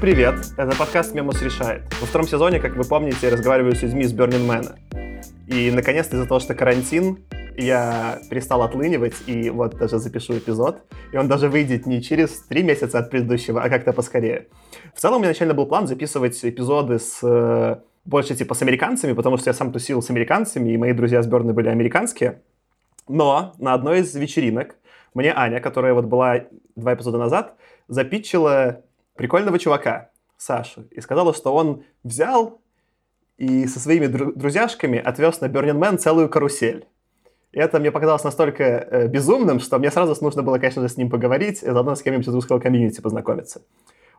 Привет! Это подкаст «Мемус решает». Во втором сезоне, как вы помните, я разговариваю с людьми из Burning Man. И, наконец-то, из-за того, что карантин, я перестал отлынивать, и вот даже запишу эпизод. И он даже выйдет не через три месяца от предыдущего, а как-то поскорее. В целом, у меня изначально был план записывать эпизоды с э, больше типа с американцами, потому что я сам тусил с американцами, и мои друзья с Берны были американские. Но на одной из вечеринок мне Аня, которая вот была два эпизода назад, запитчила прикольного чувака, Сашу, и сказала, что он взял и со своими дру- друзьяшками отвез на Burning Man целую карусель. И это мне показалось настолько э, безумным, что мне сразу нужно было, конечно же, с ним поговорить, и заодно с кем-нибудь из русского комьюнити познакомиться.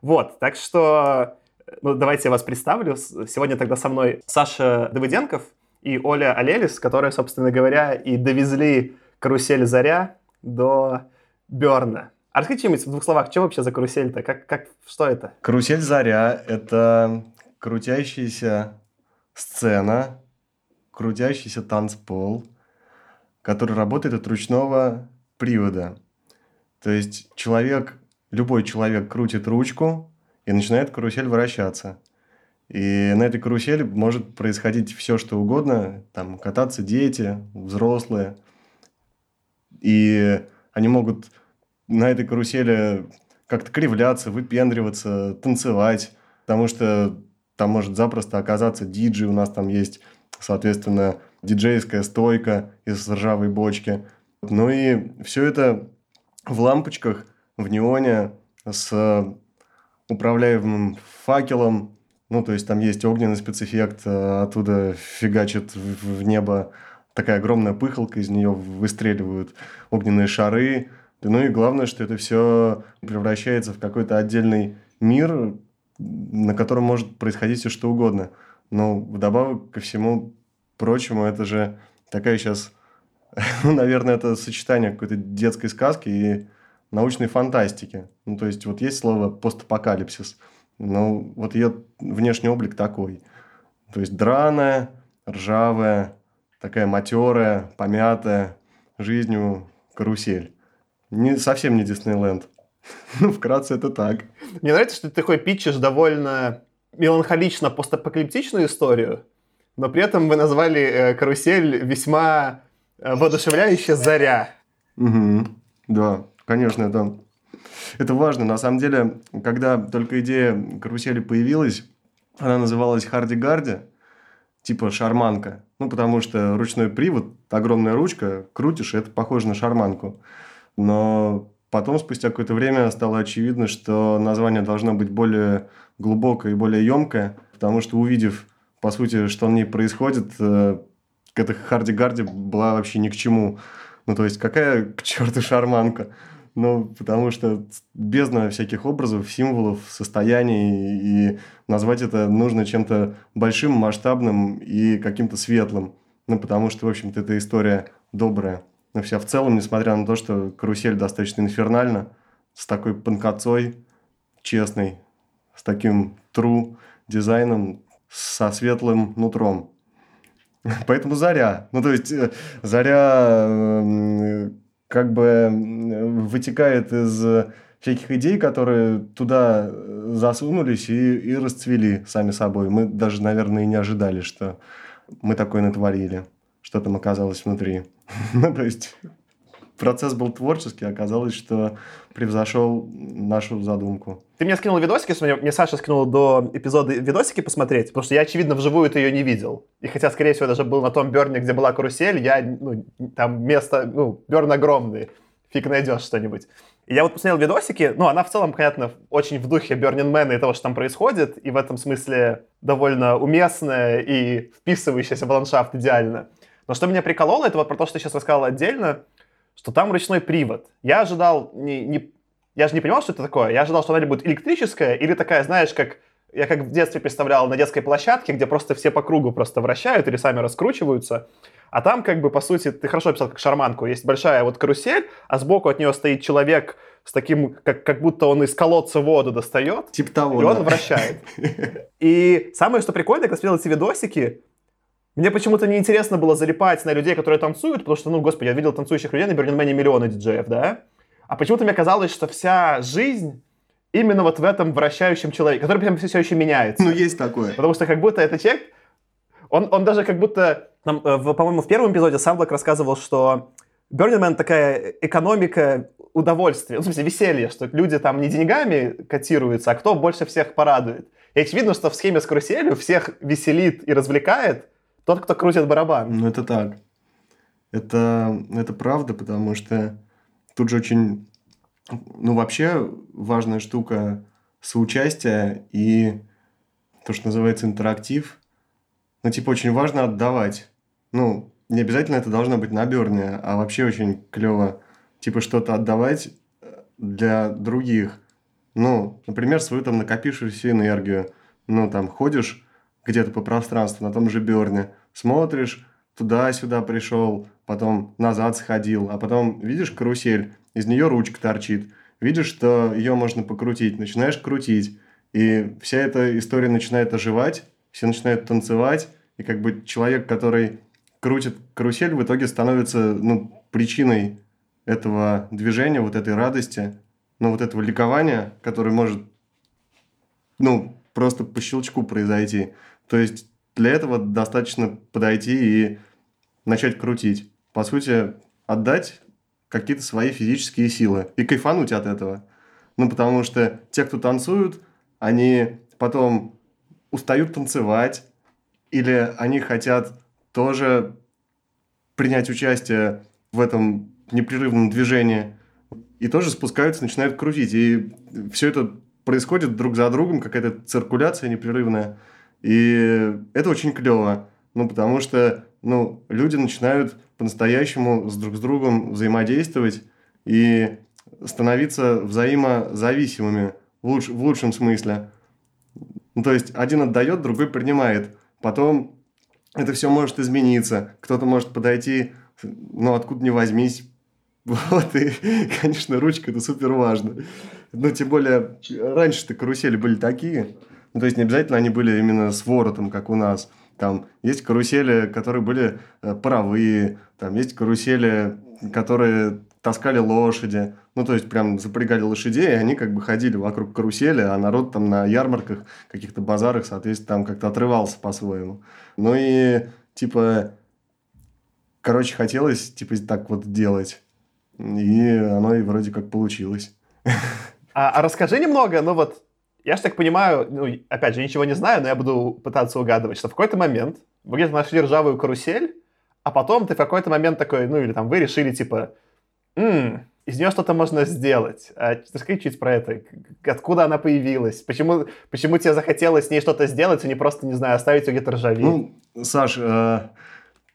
Вот, так что, э, ну, давайте я вас представлю. Сегодня тогда со мной Саша Давыденков и Оля Алелис, которые, собственно говоря, и довезли карусель «Заря» до Берна. А расскажите в двух словах, что вообще за карусель-то? Как, как, что это? Карусель «Заря» — это крутящаяся сцена, крутящийся танцпол, который работает от ручного привода. То есть человек, любой человек крутит ручку, и начинает карусель вращаться. И на этой карусели может происходить все, что угодно. Там кататься дети, взрослые. И они могут на этой карусели как-то кривляться, выпендриваться, танцевать, потому что там может запросто оказаться диджей, у нас там есть, соответственно, диджейская стойка из ржавой бочки. Ну и все это в лампочках, в неоне, с управляемым факелом, ну, то есть там есть огненный спецэффект, э, оттуда фигачит в небо такая огромная пыхалка, из нее выстреливают огненные шары. Ну и главное, что это все превращается в какой-то отдельный мир, на котором может происходить все что угодно. Но вдобавок ко всему прочему, это же такая сейчас, ну, наверное, это сочетание какой-то детской сказки и научной фантастики. Ну, то есть, вот есть слово постапокалипсис, но вот ее внешний облик такой. То есть, драная, ржавая, такая матерая, помятая жизнью карусель. Не, совсем не Диснейленд. Ну, вкратце это так. Мне нравится, что ты такой питчешь довольно меланхолично постапокалиптичную историю, но при этом вы назвали э, карусель весьма э, воодушевляюще «Заря». Угу. Да, конечно, это, это важно. На самом деле, когда только идея карусели появилась, она называлась «Харди-гарди», типа шарманка. Ну, потому что ручной привод, огромная ручка, крутишь, это похоже на шарманку. Но потом, спустя какое-то время, стало очевидно, что название должно быть более глубокое и более емкое, потому что увидев по сути, что в ней происходит, э, эта Харди-Гарди была вообще ни к чему. Ну, то есть, какая к черту шарманка? Ну, потому что бездна всяких образов, символов, состояний, и назвать это нужно чем-то большим, масштабным и каким-то светлым. Ну, потому что, в общем-то, эта история добрая. Но вся в целом, несмотря на то, что карусель достаточно инфернальна, с такой панкацой, честной, с таким true дизайном, со светлым нутром. Поэтому заря. Ну, то есть, э, заря эм, как бы вытекает из всяких идей, которые туда засунулись и, и расцвели сами собой. Мы даже, наверное, и не ожидали, что мы такое натворили, что там оказалось внутри. ну, то есть, процесс был творческий, оказалось, что превзошел нашу задумку. Ты мне скинул видосики, мне, мне Саша скинул до эпизода видосики посмотреть, потому что я, очевидно, вживую ты ее не видел. И хотя, скорее всего, даже был на том Берне, где была карусель, я, ну, там место, ну, Берн огромный, фиг найдешь что-нибудь. И я вот посмотрел видосики, ну, она в целом, понятно, очень в духе Burning Man и того, что там происходит, и в этом смысле довольно уместная и вписывающаяся в ландшафт идеально. Но что меня прикололо, это вот про то, что ты сейчас рассказал отдельно, что там ручной привод. Я ожидал не, не... Я же не понимал, что это такое. Я ожидал, что она будет электрическая или такая, знаешь, как я как в детстве представлял на детской площадке, где просто все по кругу просто вращают или сами раскручиваются. А там, как бы, по сути, ты хорошо описал как шарманку. Есть большая вот карусель, а сбоку от нее стоит человек с таким, как, как будто он из колодца воду достает. Типа того, И да. он вращает. И самое, что прикольно, когда смотрел эти видосики, мне почему-то неинтересно было залипать на людей, которые танцуют, потому что, ну, господи, я видел танцующих людей на Берлинмене миллионы диджеев, да? А почему-то мне казалось, что вся жизнь именно вот в этом вращающем человеке, который прям все еще меняется. Ну, есть такое. Потому что как будто этот человек, он, он даже как будто, там, э, по-моему, в первом эпизоде Самблок рассказывал, что Burning Man такая экономика удовольствия, ну, в смысле, веселья, что люди там не деньгами котируются, а кто больше всех порадует. И очевидно, что в схеме с каруселью всех веселит и развлекает тот, кто крутит барабан. Ну, это так. Это, это правда, потому что тут же очень, ну, вообще важная штука соучастия и то, что называется интерактив. Ну, типа, очень важно отдавать. Ну, не обязательно это должно быть на Берне, а вообще очень клево, типа, что-то отдавать э, для других. Ну, например, свою там накопившуюся энергию. Ну, там, ходишь где-то по пространству на том же Берне, смотришь, туда-сюда пришел, потом назад сходил, а потом видишь карусель, из нее ручка торчит, видишь, что ее можно покрутить, начинаешь крутить, и вся эта история начинает оживать, все начинают танцевать, и как бы человек, который крутит карусель, в итоге становится ну, причиной этого движения, вот этой радости, ну, вот этого ликования, которое может, ну, просто по щелчку произойти. То есть для этого достаточно подойти и начать крутить. По сути, отдать какие-то свои физические силы и кайфануть от этого. Ну, потому что те, кто танцуют, они потом устают танцевать, или они хотят тоже принять участие в этом непрерывном движении, и тоже спускаются, начинают крутить. И все это происходит друг за другом, какая-то циркуляция непрерывная. И это очень клево. Ну, потому что ну, люди начинают по-настоящему с друг с другом взаимодействовать и становиться взаимозависимыми в, луч, в лучшем смысле. Ну, то есть один отдает, другой принимает. Потом это все может измениться. Кто-то может подойти, ну, откуда ни возьмись. Вот, и, конечно, ручка – это супер важно. Ну, тем более, раньше-то карусели были такие. Ну, то есть, не обязательно они были именно с воротом, как у нас. Там есть карусели, которые были э, паровые, там есть карусели, которые таскали лошади. Ну, то есть, прям запрягали лошадей, и они как бы ходили вокруг карусели, а народ там на ярмарках, каких-то базарах, соответственно, там как-то отрывался по-своему. Ну и, типа, короче, хотелось, типа, так вот делать. И оно и вроде как получилось. А, а расскажи немного, ну вот, я же так понимаю, ну, опять же, ничего не знаю, но я буду пытаться угадывать, что в какой-то момент вы где-то нашли ржавую карусель, а потом ты в какой-то момент такой, ну или там вы решили, типа, м из нее что-то можно сделать. А, расскажи чуть про это. Откуда она появилась? Почему, почему тебе захотелось с ней что-то сделать, а не просто, не знаю, оставить ее где-то ржаветь? Ну, Саш, э,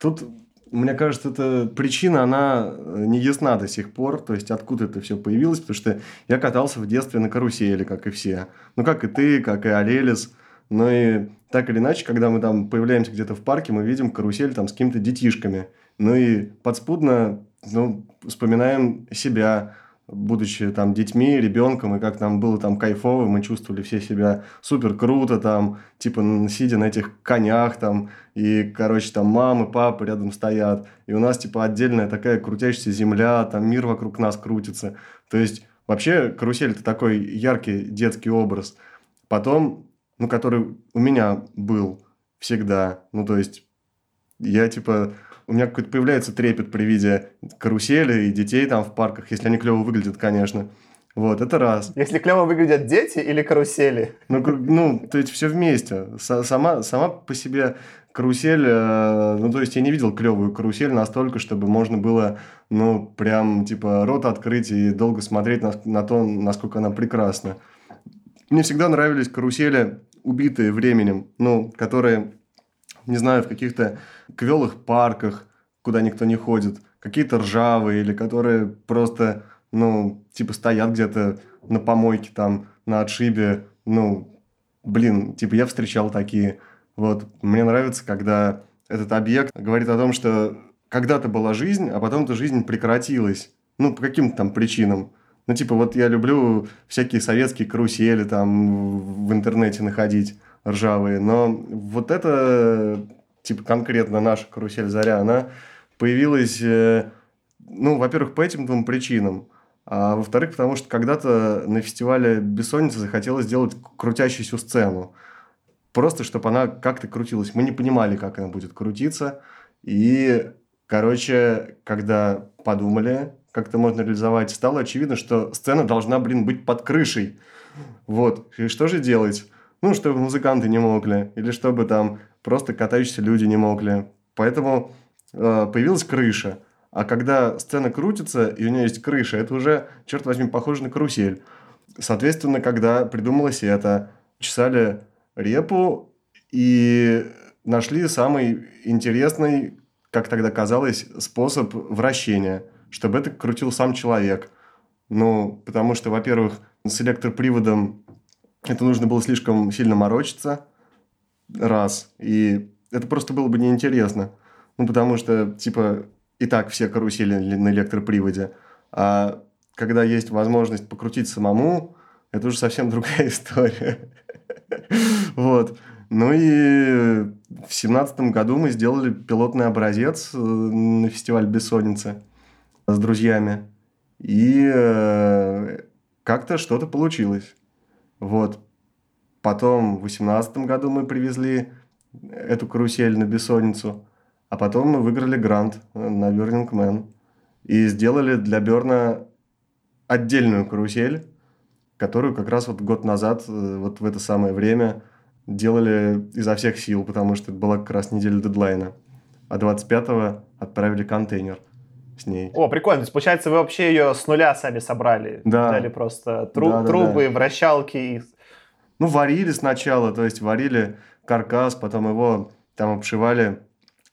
тут мне кажется, эта причина, она э, не ясна до сих пор, то есть откуда это все появилось, потому что я катался в детстве на карусели, как и все. Ну, как и ты, как и Алелис. Ну и так или иначе, когда мы там появляемся где-то в парке, мы видим карусель там с какими-то детишками. Ну и подспудно ну, вспоминаем себя, будучи там детьми, ребенком, и как нам было там кайфово, мы чувствовали все себя супер круто, там, типа, сидя на этих конях, там, и, короче, там мамы, папы рядом стоят, и у нас, типа, отдельная такая крутящаяся земля, там мир вокруг нас крутится. То есть, вообще, карусель – это такой яркий детский образ. Потом, ну, который у меня был всегда, ну, то есть, я, типа, у меня какой-то появляется трепет при виде карусели и детей там в парках, если они клево выглядят, конечно. Вот, это раз. Если клево выглядят дети или карусели? Ну, ну то есть все вместе. Сама, сама по себе карусель, э, ну, то есть я не видел клевую карусель настолько, чтобы можно было, ну, прям, типа, рот открыть и долго смотреть на, на то, насколько она прекрасна. Мне всегда нравились карусели, убитые временем, ну, которые не знаю, в каких-то квелых парках, куда никто не ходит, какие-то ржавые или которые просто, ну, типа стоят где-то на помойке там, на отшибе, ну, блин, типа я встречал такие. Вот, мне нравится, когда этот объект говорит о том, что когда-то была жизнь, а потом эта жизнь прекратилась. Ну, по каким-то там причинам. Ну, типа, вот я люблю всякие советские карусели там в интернете находить ржавые. Но вот это, типа, конкретно наша карусель «Заря», она появилась, э, ну, во-первых, по этим двум причинам. А во-вторых, потому что когда-то на фестивале «Бессонница» захотелось сделать крутящуюся сцену. Просто, чтобы она как-то крутилась. Мы не понимали, как она будет крутиться. И, короче, когда подумали, как это можно реализовать, стало очевидно, что сцена должна, блин, быть под крышей. Вот. И что же делать? Ну, чтобы музыканты не могли. Или чтобы там просто катающиеся люди не могли. Поэтому э, появилась крыша. А когда сцена крутится, и у нее есть крыша, это уже, черт возьми, похоже на карусель. Соответственно, когда придумалось это, чесали репу и нашли самый интересный, как тогда казалось, способ вращения, чтобы это крутил сам человек. Ну, потому что, во-первых, с электроприводом это нужно было слишком сильно морочиться, раз, и это просто было бы неинтересно. Ну, потому что, типа, и так все карусели на электроприводе. А когда есть возможность покрутить самому, это уже совсем другая история. Вот. Ну и в семнадцатом году мы сделали пилотный образец э, на фестиваль «Бессонница» с друзьями. И э, как-то что-то получилось. Вот. Потом в восемнадцатом году мы привезли эту карусель на «Бессонницу». А потом мы выиграли грант на Burning Man и сделали для Берна отдельную карусель, которую как раз вот год назад, э, вот в это самое время, делали изо всех сил, потому что это была как раз неделя дедлайна. А 25-го отправили контейнер с ней. О, прикольно. То есть, получается, вы вообще ее с нуля сами собрали? Да. Взяли просто тру- да, да, трубы, да. вращалки? Ну, варили сначала, то есть варили каркас, потом его там обшивали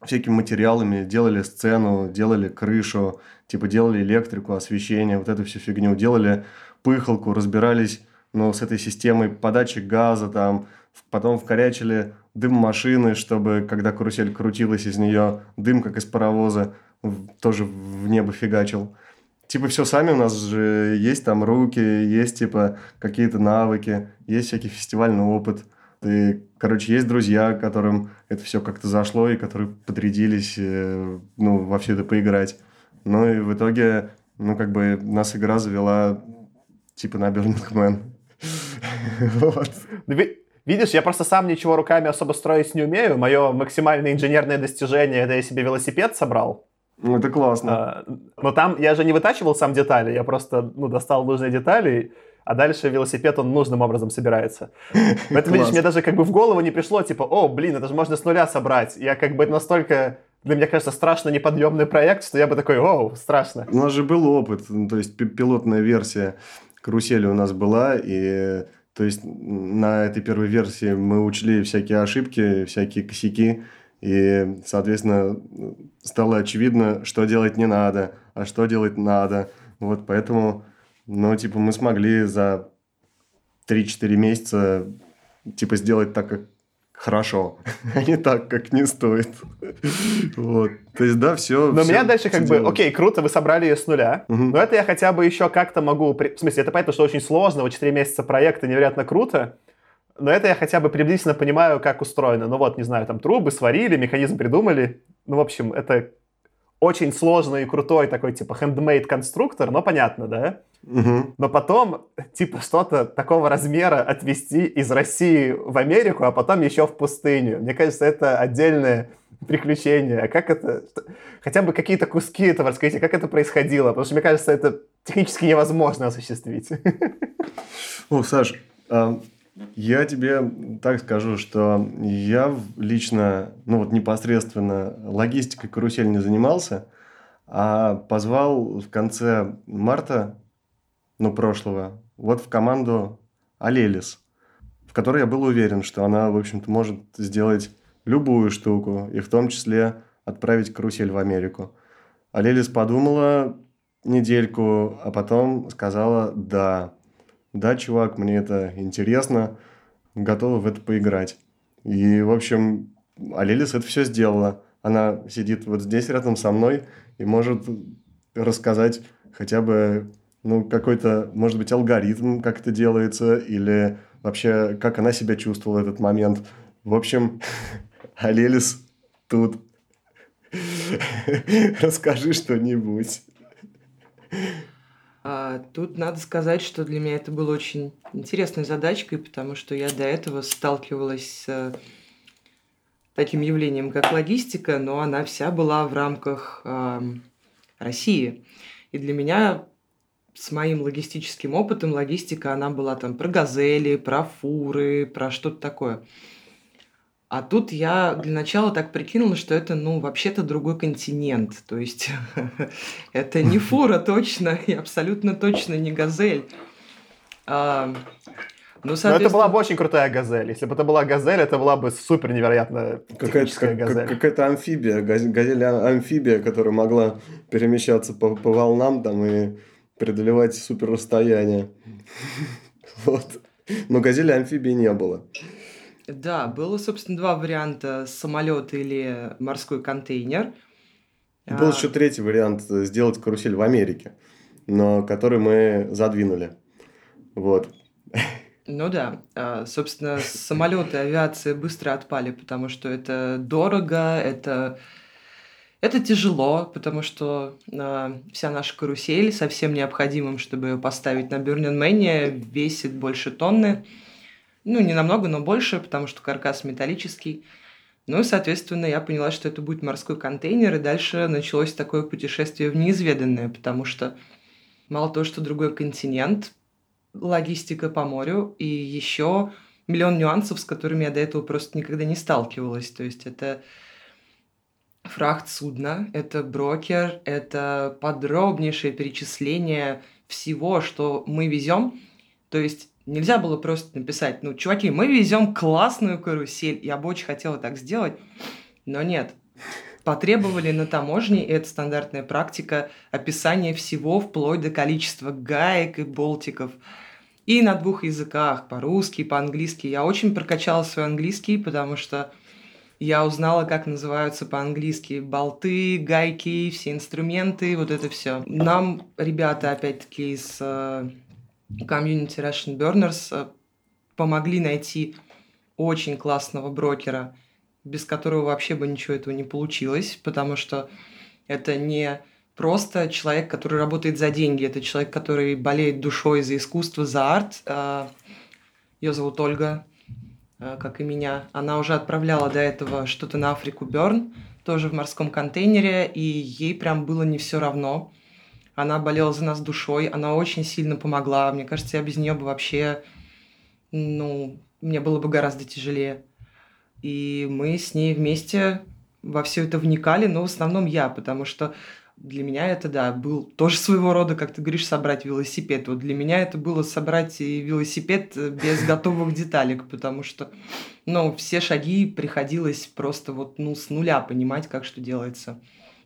всякими материалами, делали сцену, делали крышу, типа делали электрику, освещение, вот эту всю фигню, делали пыхалку, разбирались ну, с этой системой подачи газа, там, потом вкорячили дым машины, чтобы, когда карусель крутилась из нее, дым, как из паровоза, тоже в небо фигачил. Типа все сами у нас же есть там руки, есть типа какие-то навыки, есть всякий фестивальный опыт – и, короче, есть друзья, которым это все как-то зашло, и которые подрядились э, ну, во все это поиграть. Ну и в итоге, ну, как бы нас игра завела типа на Burning Man. вот. Видишь, я просто сам ничего руками особо строить не умею. Мое максимальное инженерное достижение это я себе велосипед собрал. Ну, это классно. А, но там я же не вытачивал сам детали, я просто ну, достал нужные детали а дальше велосипед, он нужным образом собирается. Поэтому, видишь, мне даже как бы в голову не пришло, типа, о, блин, это же можно с нуля собрать. Я как бы настолько для меня кажется, страшно неподъемный проект, что я бы такой, о, страшно. У нас же был опыт, ну, то есть пилотная версия карусели у нас была, и то есть на этой первой версии мы учли всякие ошибки, всякие косяки, и, соответственно, стало очевидно, что делать не надо, а что делать надо. Вот поэтому но, типа, мы смогли за 3-4 месяца, типа, сделать так, как хорошо, а не так, как не стоит. вот. То есть, да, все. Но у меня дальше как бы, окей, круто, вы собрали ее с нуля, угу. но это я хотя бы еще как-то могу... В смысле, это понятно, что очень сложно, вот 4 месяца проекта невероятно круто, но это я хотя бы приблизительно понимаю, как устроено. Ну вот, не знаю, там трубы сварили, механизм придумали. Ну, в общем, это очень сложный и крутой такой, типа, handmade конструктор, но понятно, да? Угу. Но потом, типа, что-то такого размера отвезти из России в Америку, а потом еще в пустыню. Мне кажется, это отдельное приключение. А как это... Хотя бы какие-то куски этого расскажите, как это происходило? Потому что, мне кажется, это технически невозможно осуществить. О, Саш, а, я тебе так скажу, что я лично, ну вот непосредственно логистикой карусель не занимался, а позвал в конце марта ну, прошлого, вот в команду Алелис, в которой я был уверен, что она, в общем-то, может сделать любую штуку, и в том числе отправить карусель в Америку. Алелис подумала недельку, а потом сказала «да». Да, чувак, мне это интересно, готова в это поиграть. И, в общем, Алелис это все сделала. Она сидит вот здесь рядом со мной и может рассказать хотя бы ну, какой-то, может быть, алгоритм, как это делается, или вообще, как она себя чувствовала в этот момент. В общем, Алелис тут. Расскажи что-нибудь. А, тут надо сказать, что для меня это было очень интересной задачкой, потому что я до этого сталкивалась с э, таким явлением, как логистика, но она вся была в рамках России. И для меня с моим логистическим опытом логистика, она была там про газели, про фуры, про что-то такое. А тут я для начала так прикинула, что это, ну, вообще-то другой континент. То есть это не фура точно, и абсолютно точно не газель. А, ну, соответственно... Но это была бы очень крутая газель. Если бы это была газель, это была бы супер невероятная какая-то, как, газель. Какая-то амфибия, газель амфибия, которая могла перемещаться по, по волнам там и преодолевать супер расстояние. Вот. Но газели амфибии не было. Да, было, собственно, два варианта: самолет или морской контейнер. Был а... еще третий вариант сделать карусель в Америке, но который мы задвинули. Вот. Ну да, а, собственно, самолеты, авиация быстро отпали, потому что это дорого, это это тяжело, потому что э, вся наша карусель со всем необходимым, чтобы ее поставить на Man, весит больше тонны. Ну, не намного, но больше, потому что каркас металлический. Ну и, соответственно, я поняла, что это будет морской контейнер, и дальше началось такое путешествие в неизведанное, потому что мало того, что другой континент, логистика по морю, и еще миллион нюансов, с которыми я до этого просто никогда не сталкивалась. То есть это фрахт судна, это брокер, это подробнейшее перечисление всего, что мы везем. То есть Нельзя было просто написать, ну, чуваки, мы везем классную карусель. Я бы очень хотела так сделать, но нет. Потребовали на таможне, и это стандартная практика, описание всего вплоть до количества гаек и болтиков. И на двух языках, по-русски, и по-английски. Я очень прокачала свой английский, потому что я узнала, как называются по-английски болты, гайки, все инструменты, вот это все. Нам ребята, опять-таки, из э, комьюнити Russian Burners э, помогли найти очень классного брокера, без которого вообще бы ничего этого не получилось, потому что это не просто человек, который работает за деньги, это человек, который болеет душой за искусство, за арт. Э, Ее зовут Ольга, э, как и меня. Она уже отправляла до этого что-то на Африку Берн, тоже в морском контейнере, и ей прям было не все равно она болела за нас душой, она очень сильно помогла. Мне кажется, я без нее бы вообще, ну, мне было бы гораздо тяжелее. И мы с ней вместе во все это вникали, но в основном я, потому что для меня это, да, был тоже своего рода, как ты говоришь, собрать велосипед. Вот для меня это было собрать велосипед без готовых деталек, потому что, ну, все шаги приходилось просто вот, ну, с нуля понимать, как что делается.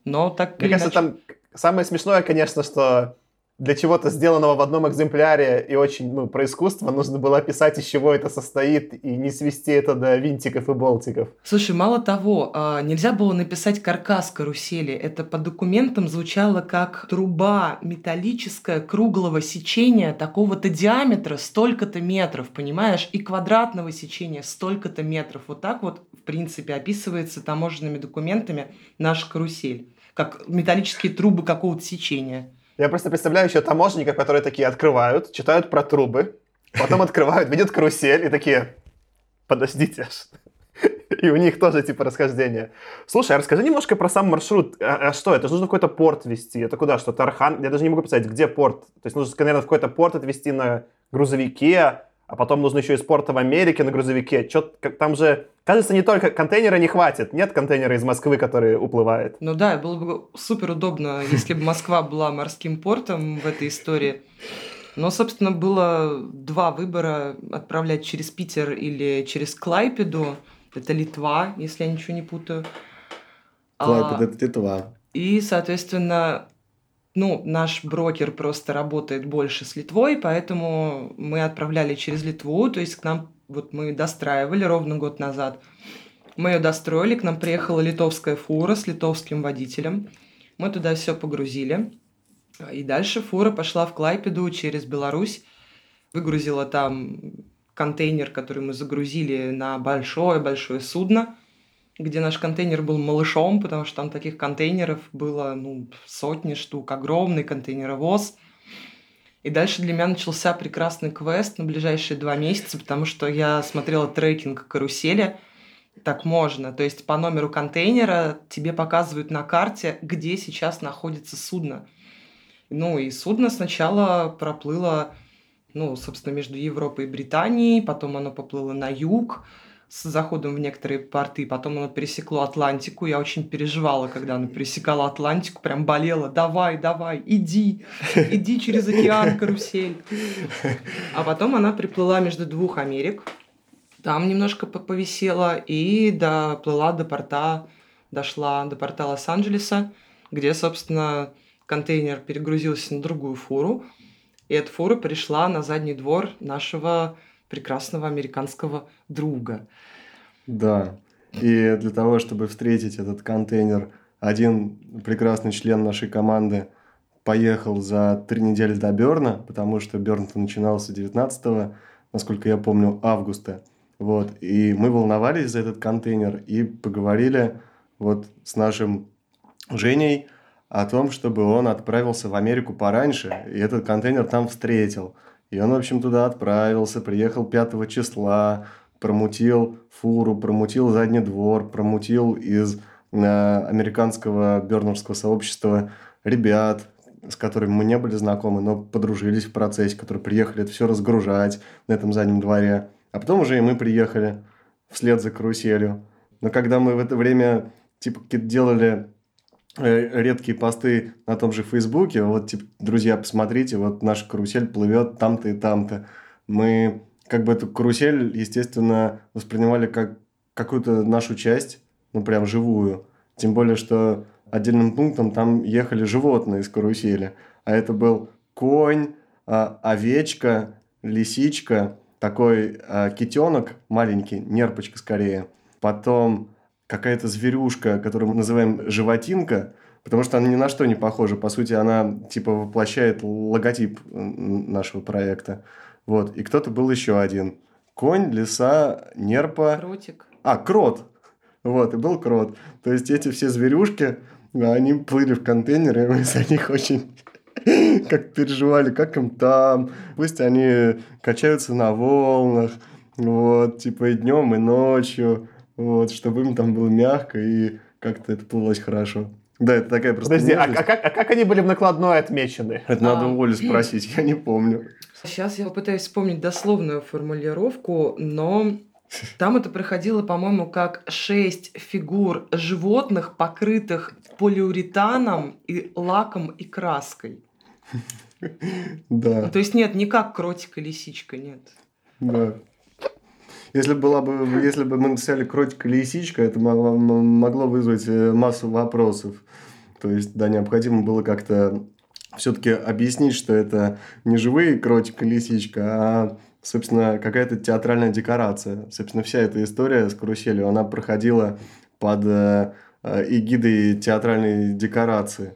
Но так Мне кажется, иначе... там Самое смешное, конечно, что для чего-то сделанного в одном экземпляре и очень, ну, про искусство, нужно было описать, из чего это состоит, и не свести это до винтиков и болтиков. Слушай, мало того, а, нельзя было написать каркас карусели. Это по документам звучало как труба металлическая круглого сечения такого-то диаметра, столько-то метров, понимаешь? И квадратного сечения столько-то метров. Вот так вот, в принципе, описывается таможенными документами наша карусель как металлические трубы какого-то сечения. Я просто представляю еще таможенников, которые такие открывают, читают про трубы, потом открывают, видят карусель и такие, подождите, и у них тоже типа расхождение. Слушай, а расскажи немножко про сам маршрут. А, а что, это же нужно какой-то порт вести? Это куда? Что, Тархан? Я даже не могу представить, где порт. То есть нужно, наверное, в какой-то порт отвезти на грузовике, а потом нужно еще из порта в Америке на грузовике. Чё, как, там же, кажется, не только контейнера не хватит. Нет контейнера из Москвы, который уплывает. Ну да, было бы супер удобно, если бы Москва была морским портом в этой истории. Но, собственно, было два выбора отправлять через Питер или через Клайпеду. Это Литва, если я ничего не путаю. Клайпеда а, это Литва. И, соответственно, ну, наш брокер просто работает больше с Литвой, поэтому мы отправляли через Литву, то есть к нам, вот мы достраивали ровно год назад. Мы ее достроили, к нам приехала литовская фура с литовским водителем. Мы туда все погрузили. И дальше фура пошла в Клайпеду через Беларусь, выгрузила там контейнер, который мы загрузили на большое-большое судно – где наш контейнер был малышом, потому что там таких контейнеров было ну, сотни штук, огромный контейнеровоз. И дальше для меня начался прекрасный квест на ближайшие два месяца, потому что я смотрела трекинг карусели. Так можно. То есть по номеру контейнера тебе показывают на карте, где сейчас находится судно. Ну и судно сначала проплыло, ну, собственно, между Европой и Британией, потом оно поплыло на юг, с заходом в некоторые порты, потом оно пересекло Атлантику. Я очень переживала, когда оно пересекало Атлантику, прям болела. Давай, давай, иди, иди через океан, карусель. А потом она приплыла между двух Америк. Там немножко повисела и доплыла до порта, дошла до порта Лос-Анджелеса, где, собственно, контейнер перегрузился на другую фуру. И эта фура пришла на задний двор нашего прекрасного американского друга. Да. И для того, чтобы встретить этот контейнер, один прекрасный член нашей команды поехал за три недели до Берна, потому что Берн начинался 19 насколько я помню, августа. Вот. И мы волновались за этот контейнер и поговорили вот с нашим Женей о том, чтобы он отправился в Америку пораньше, и этот контейнер там встретил – и он, в общем, туда отправился, приехал 5 числа, промутил фуру, промутил задний двор, промутил из э, американского бернерского сообщества ребят, с которыми мы не были знакомы, но подружились в процессе, которые приехали это все разгружать на этом заднем дворе. А потом уже и мы приехали вслед за каруселью. Но когда мы в это время типа делали Э, редкие посты на том же Фейсбуке, вот, типа, друзья, посмотрите, вот наша карусель плывет там-то и там-то. Мы как бы эту карусель, естественно, воспринимали как какую-то нашу часть, ну, прям живую. Тем более, что отдельным пунктом там ехали животные из карусели. А это был конь, а, овечка, лисичка, такой а, китенок маленький, нерпочка скорее. Потом какая-то зверюшка, которую мы называем животинка, потому что она ни на что не похожа. По сути, она типа воплощает логотип нашего проекта. Вот. И кто-то был еще один. Конь, лиса, нерпа. Кротик. А, крот. Вот, и был крот. То есть эти все зверюшки, они плыли в контейнере, и мы за них очень как переживали, как им там. Пусть они качаются на волнах, вот, типа и днем, и ночью вот, чтобы им там было мягко и как-то это плылось хорошо. Да, это такая просто Подожди, а, а, как, а как они были в накладной отмечены? Это а... надо у Оли спросить, я не помню. Сейчас я попытаюсь вспомнить дословную формулировку, но там это проходило, по-моему, как шесть фигур животных, покрытых полиуретаном и лаком и краской. Да. То есть нет, не как кротик и лисичка, нет. Да. Если, была бы, если бы мы написали кротик или лисичка, это могло вызвать э, массу вопросов. То есть, да, необходимо было как-то все-таки объяснить, что это не живые кротик и лисичка, а, собственно, какая-то театральная декорация. Собственно, вся эта история с каруселью, она проходила под э, э эгидой театральной декорации.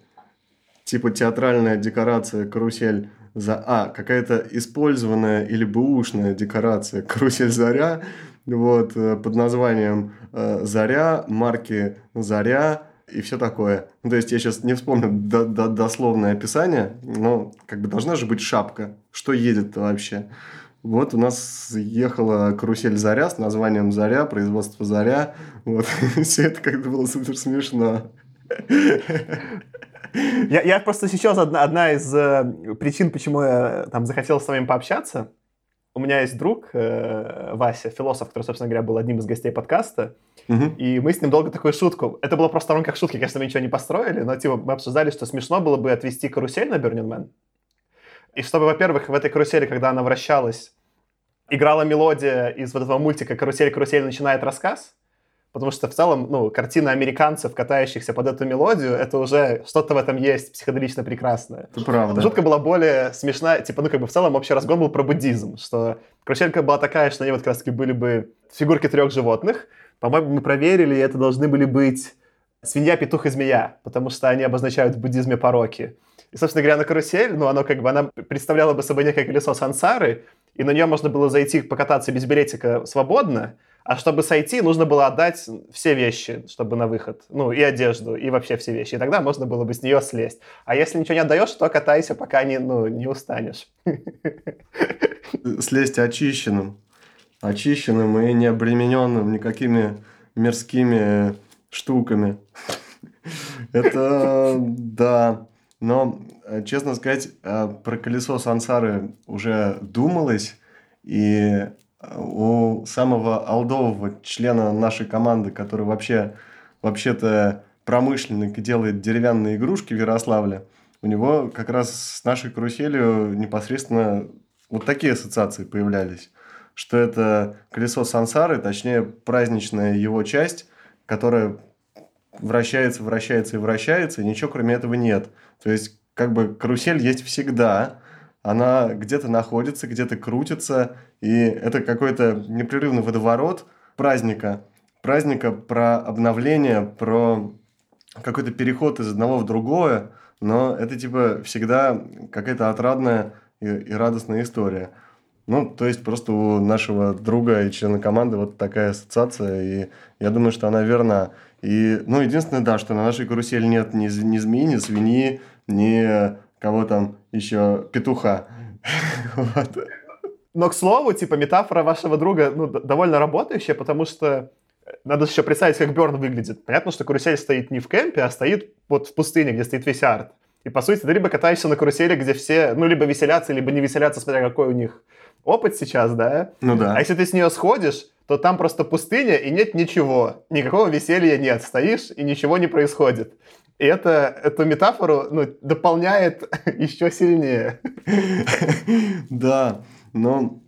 Типа театральная декорация карусель за А, какая-то использованная или бэушная декорация «Карусель Заря», вот, э, под названием э, «Заря», марки «Заря», и все такое. Ну, то есть я сейчас не вспомню до -до дословное описание, но как бы должна же быть шапка. Что едет вообще? Вот у нас ехала карусель «Заря» с названием «Заря», производство «Заря». Вот. Все это как-то было супер смешно. Я, я просто сейчас одна, одна из э, причин, почему я там захотел с вами пообщаться. У меня есть друг э, Вася, философ, который, собственно говоря, был одним из гостей подкаста. Угу. И мы с ним долго такую шутку. Это было просто в рамках шутки, конечно, мы ничего не построили, но типа мы обсуждали, что смешно было бы отвести карусель на Burning Man. И чтобы, во-первых, в этой карусели, когда она вращалась, играла мелодия из вот этого мультика «Карусель-карусель» начинает рассказ, Потому что в целом, ну, картина американцев, катающихся под эту мелодию, это уже что-то в этом есть психоделично прекрасное. Это правда. Шутка была более смешная, типа, ну, как бы в целом общий разгон был про буддизм, что кручелька была такая, что они вот как раз-таки были бы фигурки трех животных. По-моему, мы проверили, и это должны были быть свинья, петух и змея, потому что они обозначают в буддизме пороки. И, собственно говоря, на карусель, ну, оно как бы, она представляла бы собой некое колесо сансары, и на нее можно было зайти покататься без билетика свободно, А чтобы сойти, нужно было отдать все вещи, чтобы на выход. Ну, и одежду, и вообще все вещи. И тогда можно было бы с нее слезть. А если ничего не отдаешь, то катайся, пока не, ну, не устанешь. Слезть очищенным. Очищенным и не обремененным никакими мирскими штуками. Это да. Но, э, честно сказать, э, про колесо сансары уже думалось. И э, у самого алдового члена нашей команды, который вообще вообще-то промышленник и делает деревянные игрушки в Ярославле, у него как раз с нашей каруселью непосредственно вот такие ассоциации появлялись. Что это колесо сансары, точнее праздничная его часть, которая вращается, вращается и вращается, и ничего кроме этого нет. То есть, как бы карусель есть всегда, она где-то находится, где-то крутится, и это какой-то непрерывный водоворот праздника. Праздника про обновление, про какой-то переход из одного в другое, но это типа всегда какая-то отрадная и, и радостная история. Ну, то есть просто у нашего друга и члена команды вот такая ассоциация, и я думаю, что она верна. И, ну, единственное, да, что на нашей карусели нет ни, ни змеи, ни свиньи, ни кого там еще, петуха. Но, к слову, типа, метафора вашего друга ну, довольно работающая, потому что надо еще представить, как Берн выглядит. Понятно, что карусель стоит не в кемпе, а стоит вот в пустыне, где стоит весь арт. И, по сути, ты либо катаешься на карусели, где все, ну, либо веселятся, либо не веселятся, смотря какой у них опыт сейчас, да? Ну да. А если ты с нее сходишь, то там просто пустыня и нет ничего. Никакого веселья нет. Стоишь, и ничего не происходит. И это, эту метафору ну, дополняет еще сильнее. Да, но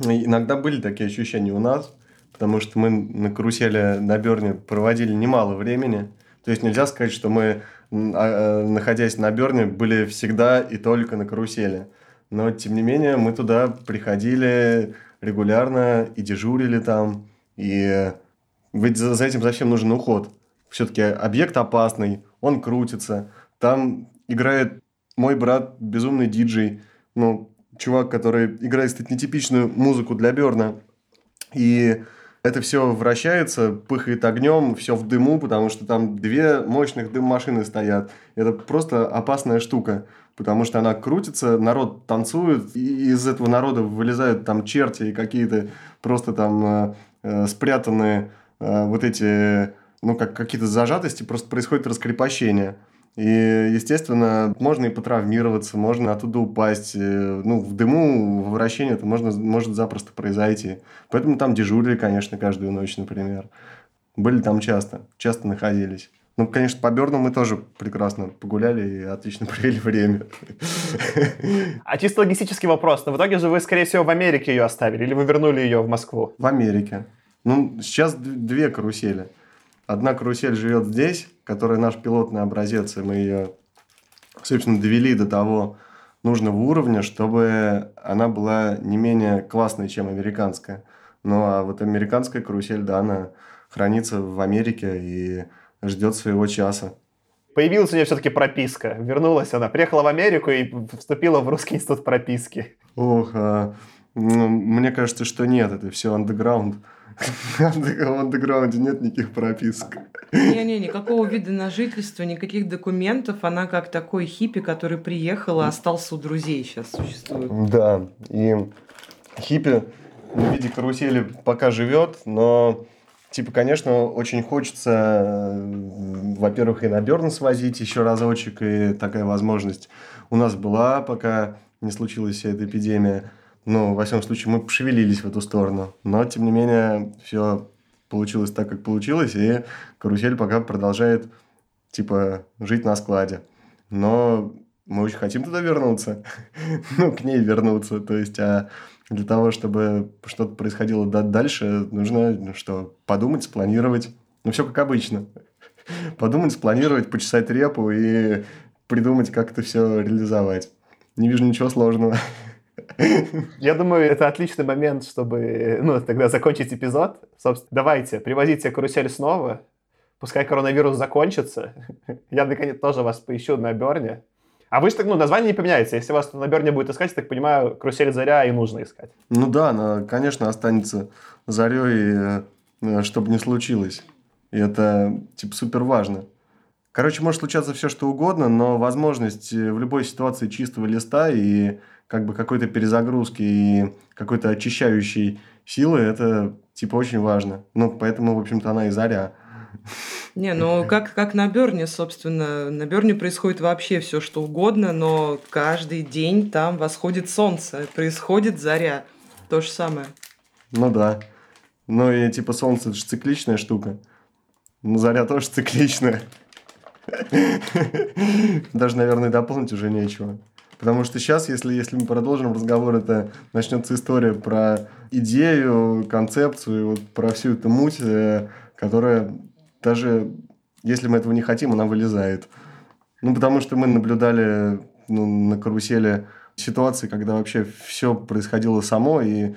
иногда были такие ощущения у нас, потому что мы на карусели на Берне проводили немало времени. То есть нельзя сказать, что мы, а, а, находясь на Берне, были всегда и только на карусели. Но, тем не менее, мы туда приходили регулярно и дежурили там. И ведь за, этим совсем нужен уход. Все-таки объект опасный, он крутится. Там играет мой брат, безумный диджей. Ну, чувак, который играет, кстати, нетипичную музыку для Берна. И это все вращается, пыхает огнем, все в дыму, потому что там две мощных дым-машины стоят. Это просто опасная штука, потому что она крутится, народ танцует, и из этого народа вылезают там черти и какие-то просто там э, э спрятанные э, вот эти, ну, как какие-то зажатости, просто происходит раскрепощение. И, естественно, можно и потравмироваться, можно оттуда упасть. Э, ну, в дыму, в вращении это можно, может запросто произойти. Поэтому там дежурили, конечно, каждую ночь, например. Были там часто, часто находились. Ну, конечно, по Берну мы тоже прекрасно погуляли и отлично провели время. А чисто логистический вопрос. Но в итоге же вы, скорее всего, в Америке ее оставили или вы вернули ее в Москву? В Америке. Ну, сейчас две карусели. Одна карусель живет здесь, которая наш пилотный образец, и мы ее, собственно, довели до того нужного уровня, чтобы она была не менее классной, чем американская. Ну, а вот американская карусель, да, она хранится в Америке и ждет своего часа. Появилась у нее все-таки прописка. Вернулась она. Приехала в Америку и вступила в Русский институт прописки. Ох, а, ну, мне кажется, что нет. Это все андеграунд. В андеграунде нет никаких прописок. Не-не, никакого вида на жительство, никаких документов. Она как такой хиппи, который приехал и остался у друзей сейчас существует. Да, и хиппи в виде карусели пока живет, но Типа, конечно, очень хочется, во-первых, и на Берн свозить еще разочек, и такая возможность у нас была, пока не случилась вся эта эпидемия. Ну, во всяком случае, мы пошевелились в эту сторону. Но, тем не менее, все получилось так, как получилось, и карусель пока продолжает, типа, жить на складе. Но мы очень хотим туда вернуться, ну, к ней вернуться, то есть, а для того, чтобы что-то происходило дальше, нужно ну, что, подумать, спланировать, ну, все как обычно. Подумать, спланировать, почесать репу и придумать, как это все реализовать. Не вижу ничего сложного. Я думаю, это отличный момент, чтобы ну, тогда закончить эпизод. Собственно, давайте, привозите карусель снова. Пускай коронавирус закончится. Я, наконец, тоже вас поищу на Берне. А вы же так, ну, название не поменяется. Если вас на Берне будет искать, я так понимаю, карусель Заря и нужно искать. Ну да, она, конечно, останется Зарей, э, чтобы не случилось. И это, типа, супер важно. Короче, может случаться все, что угодно, но возможность э, в любой ситуации чистого листа и как бы какой-то перезагрузки и какой-то очищающей силы, это, типа, очень важно. Ну, поэтому, в общем-то, она и Заря. Не, ну как, как на Берне, собственно. На Берне происходит вообще все, что угодно, но каждый день там восходит солнце, происходит заря. То же самое. Ну да. Ну и типа солнце это же цикличная штука. Ну заря тоже цикличная. Даже, наверное, дополнить уже нечего. Потому что сейчас, если, если мы продолжим разговор, это начнется история про идею, концепцию, вот про всю эту муть, э, которая даже если мы этого не хотим, она вылезает. Ну, потому что мы наблюдали ну, на карусели ситуации, когда вообще все происходило само, и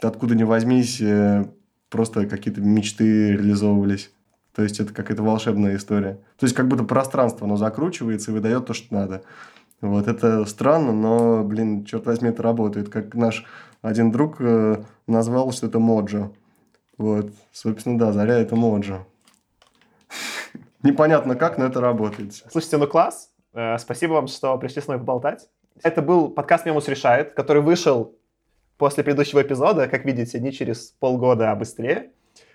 откуда ни возьмись, э, просто какие-то мечты реализовывались. То есть это какая-то волшебная история. То есть как будто пространство, оно закручивается и выдает то, что надо. Вот это странно, но, блин, черт возьми, это работает. Как наш один друг э, назвал, что это моджо. Вот, собственно, да, Заря это моджо. Непонятно как, но это работает. Слушайте, ну класс. Э, спасибо вам, что пришли с мной поболтать. Это был подкаст «Мемус решает», который вышел после предыдущего эпизода, как видите, не через полгода, а быстрее.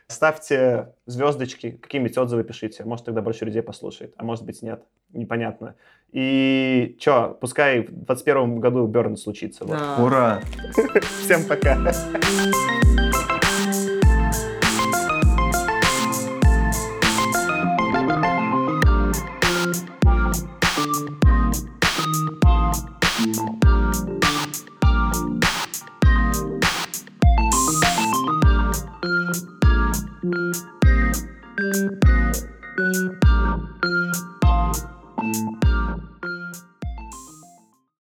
Ставьте звездочки, какие-нибудь отзывы пишите. Может, тогда больше людей послушает, а может быть, нет. Непонятно. И что, пускай в 2021 году Берн случится. Да. Вот. Ура! Всем пока!